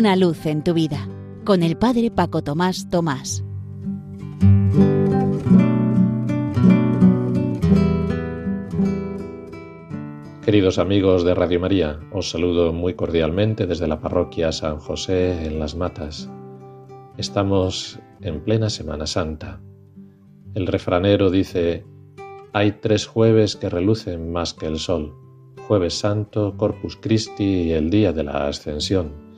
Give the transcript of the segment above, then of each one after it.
Una luz en tu vida con el Padre Paco Tomás Tomás. Queridos amigos de Radio María, os saludo muy cordialmente desde la parroquia San José en Las Matas. Estamos en plena Semana Santa. El refranero dice, hay tres jueves que relucen más que el sol, jueves santo, Corpus Christi y el día de la Ascensión.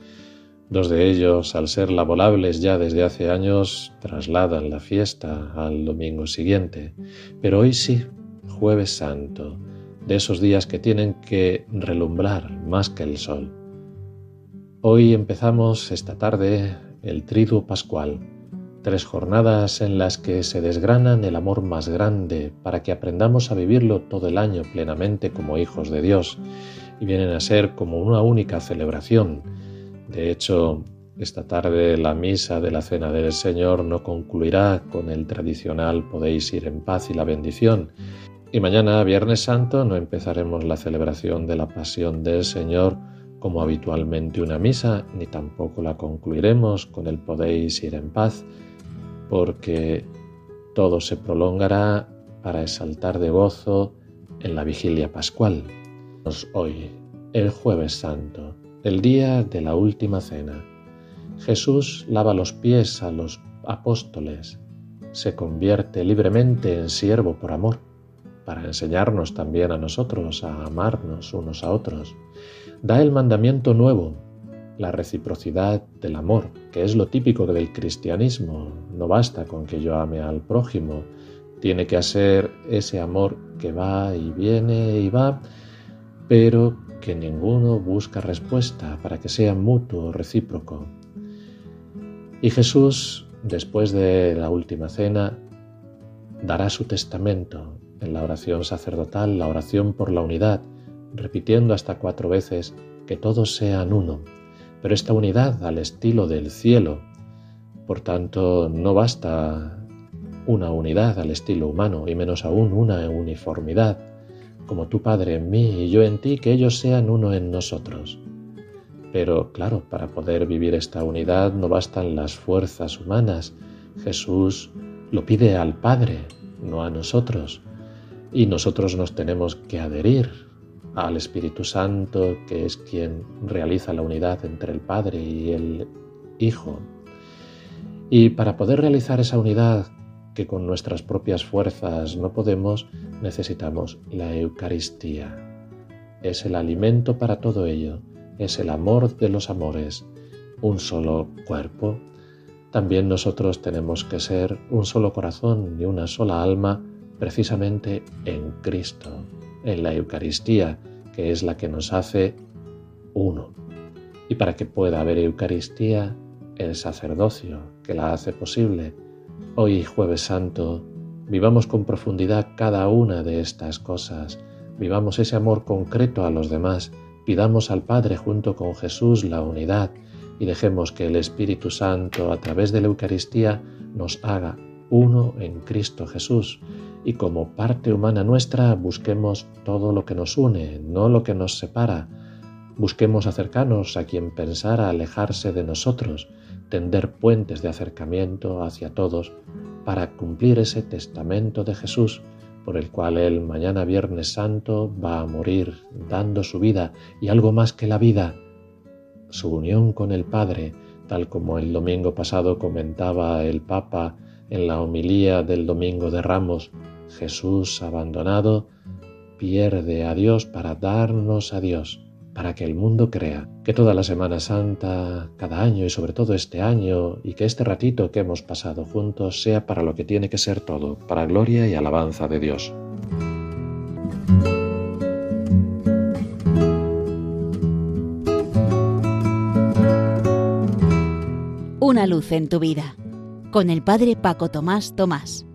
Dos de ellos, al ser laborables ya desde hace años, trasladan la fiesta al domingo siguiente. Pero hoy sí, jueves santo, de esos días que tienen que relumbrar más que el sol. Hoy empezamos esta tarde el Triduo Pascual, tres jornadas en las que se desgranan el amor más grande para que aprendamos a vivirlo todo el año plenamente como hijos de Dios y vienen a ser como una única celebración. De hecho, esta tarde la misa de la Cena del Señor no concluirá con el tradicional podéis ir en paz y la bendición, y mañana, Viernes Santo, no empezaremos la celebración de la Pasión del Señor como habitualmente una misa, ni tampoco la concluiremos con el podéis ir en paz, porque todo se prolongará para exaltar de gozo en la vigilia pascual. Hoy, el jueves santo, el día de la última cena. Jesús lava los pies a los apóstoles, se convierte libremente en siervo por amor para enseñarnos también a nosotros a amarnos unos a otros. Da el mandamiento nuevo, la reciprocidad del amor, que es lo típico del cristianismo. No basta con que yo ame al prójimo, tiene que ser ese amor que va y viene y va, pero que ninguno busca respuesta para que sea mutuo, recíproco. Y Jesús, después de la última cena, dará su testamento en la oración sacerdotal, la oración por la unidad, repitiendo hasta cuatro veces que todos sean uno, pero esta unidad al estilo del cielo. Por tanto, no basta una unidad al estilo humano y menos aún una uniformidad, como tu Padre en mí y yo en ti, que ellos sean uno en nosotros. Pero claro, para poder vivir esta unidad no bastan las fuerzas humanas. Jesús lo pide al Padre, no a nosotros y nosotros nos tenemos que adherir al Espíritu Santo, que es quien realiza la unidad entre el Padre y el Hijo. Y para poder realizar esa unidad que con nuestras propias fuerzas no podemos, necesitamos la Eucaristía. Es el alimento para todo ello, es el amor de los amores, un solo cuerpo. También nosotros tenemos que ser un solo corazón y una sola alma, precisamente en Cristo, en la Eucaristía, que es la que nos hace uno. Y para que pueda haber Eucaristía, el sacerdocio que la hace posible. Hoy, jueves santo, vivamos con profundidad cada una de estas cosas, vivamos ese amor concreto a los demás, pidamos al Padre junto con Jesús la unidad y dejemos que el Espíritu Santo a través de la Eucaristía nos haga uno en Cristo Jesús. Y como parte humana nuestra busquemos todo lo que nos une, no lo que nos separa. Busquemos acercarnos a quien pensara alejarse de nosotros, tender puentes de acercamiento hacia todos para cumplir ese testamento de Jesús por el cual Él mañana Viernes Santo va a morir dando su vida y algo más que la vida, su unión con el Padre, tal como el domingo pasado comentaba el Papa en la homilía del Domingo de Ramos, Jesús abandonado pierde a Dios para darnos a Dios, para que el mundo crea que toda la Semana Santa, cada año y sobre todo este año, y que este ratito que hemos pasado juntos sea para lo que tiene que ser todo, para gloria y alabanza de Dios. Una luz en tu vida, con el Padre Paco Tomás Tomás.